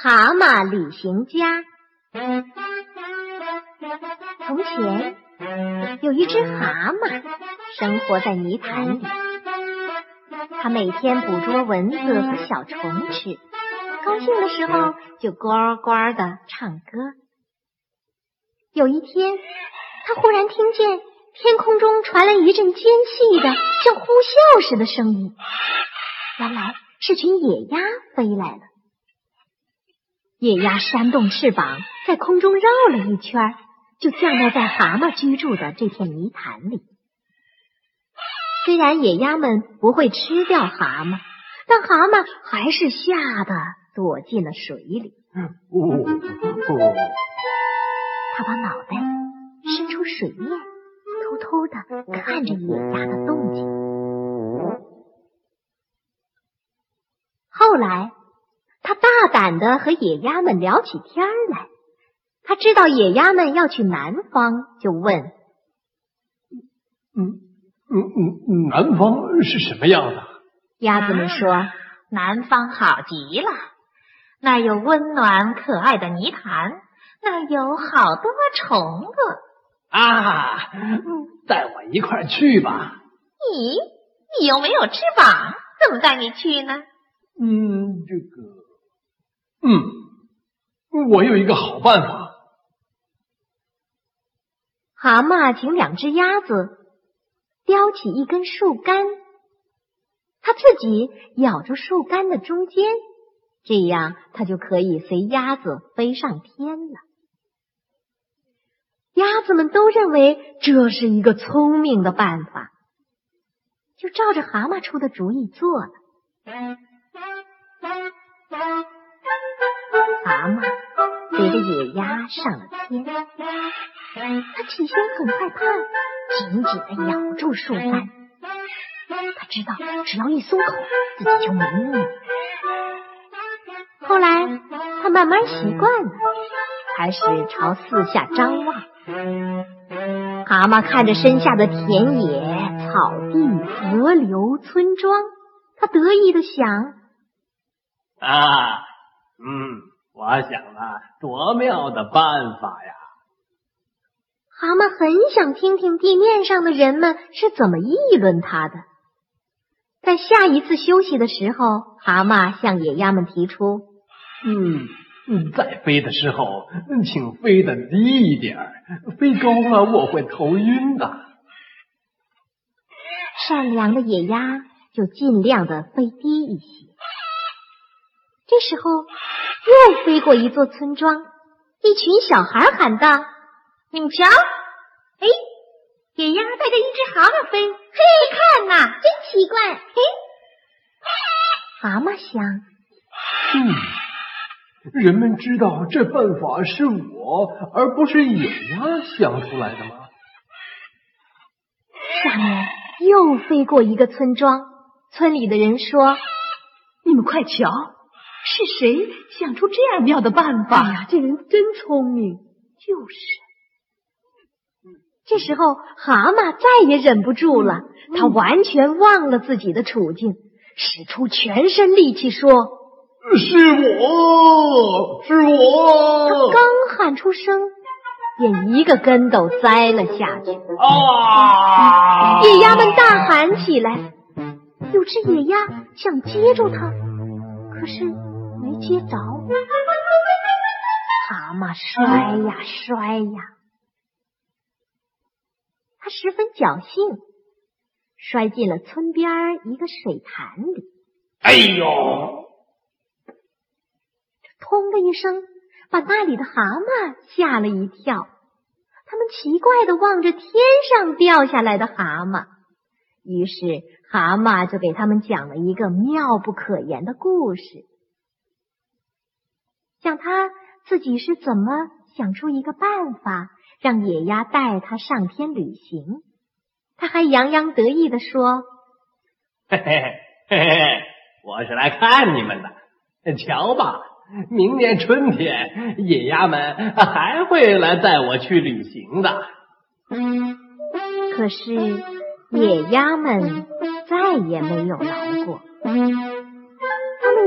蛤蟆旅行家。从前有一只蛤蟆生活在泥潭里，它每天捕捉蚊子和小虫吃，高兴的时候就呱呱的唱歌。有一天，它忽然听见天空中传来一阵尖细的像呼啸似的声音，原来是群野鸭飞来了。野鸭扇动翅膀，在空中绕了一圈，就降落在蛤蟆居住的这片泥潭里。虽然野鸭们不会吃掉蛤蟆，但蛤蟆还是吓得躲进了水里。哦哦，他把脑袋伸出水面，偷偷的看着野鸭的动静。后来。他大胆的和野鸭们聊起天来。他知道野鸭们要去南方，就问：“嗯嗯嗯，南方是什么样的？”鸭子们说：“南方好极了，那有温暖可爱的泥潭，那有好多虫子啊！带我一块去吧。”“咦，你又没有翅膀，怎么带你去呢？”“嗯，这个。”嗯，我有一个好办法。蛤蟆请两只鸭子叼起一根树干，它自己咬住树干的中间，这样它就可以随鸭子飞上天了。鸭子们都认为这是一个聪明的办法，就照着蛤蟆出的主意做了。蛤蟆随着野鸭上了天，他起先很害怕，紧紧的咬住树干。他知道只要一松口，自己就没命了。后来他慢慢习惯了，开始朝四下张望。蛤蟆看着身下的田野、草地、河流、村庄，他得意的想：啊，嗯。我想了多妙的办法呀！蛤蟆很想听听地面上的人们是怎么议论他的。在下一次休息的时候，蛤蟆向野鸭们提出：“嗯，在飞的时候，请飞得低一点飞高了我会头晕的。”善良的野鸭就尽量的飞低一些。这时候。又飞过一座村庄，一群小孩喊道：“你们瞧，哎，野鸭带着一只蛤蟆飞，嘿，看呐，真奇怪！”嘿，蛤蟆想：“嗯，人们知道这办法是我而不是野鸭想出来的吗？”下面又飞过一个村庄，村里的人说：“你们快瞧！”是谁想出这样妙的办法哎呀？这人真聪明。就是。这时候，蛤蟆再也忍不住了，他完全忘了自己的处境，使出全身力气说：“是我是我。”他刚喊出声，便一个跟斗栽了下去。啊！野鸭们大喊起来，有只野鸭想接住他，可是。没接着，蛤蟆摔呀摔呀，他十分侥幸，摔进了村边一个水潭里。哎呦！砰的一声，把那里的蛤蟆吓了一跳。他们奇怪的望着天上掉下来的蛤蟆，于是蛤蟆就给他们讲了一个妙不可言的故事。讲他自己是怎么想出一个办法，让野鸭带他上天旅行。他还洋洋得意的说：“嘿嘿嘿嘿，我是来看你们的。瞧吧，明年春天，野鸭们还会来带我去旅行的。”可是野鸭们再也没有来过。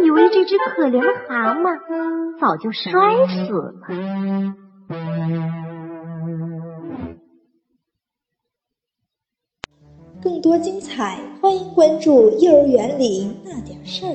以为这只可怜的蛤蟆早就摔死了。更多精彩，欢迎关注《幼儿园里那点事儿》。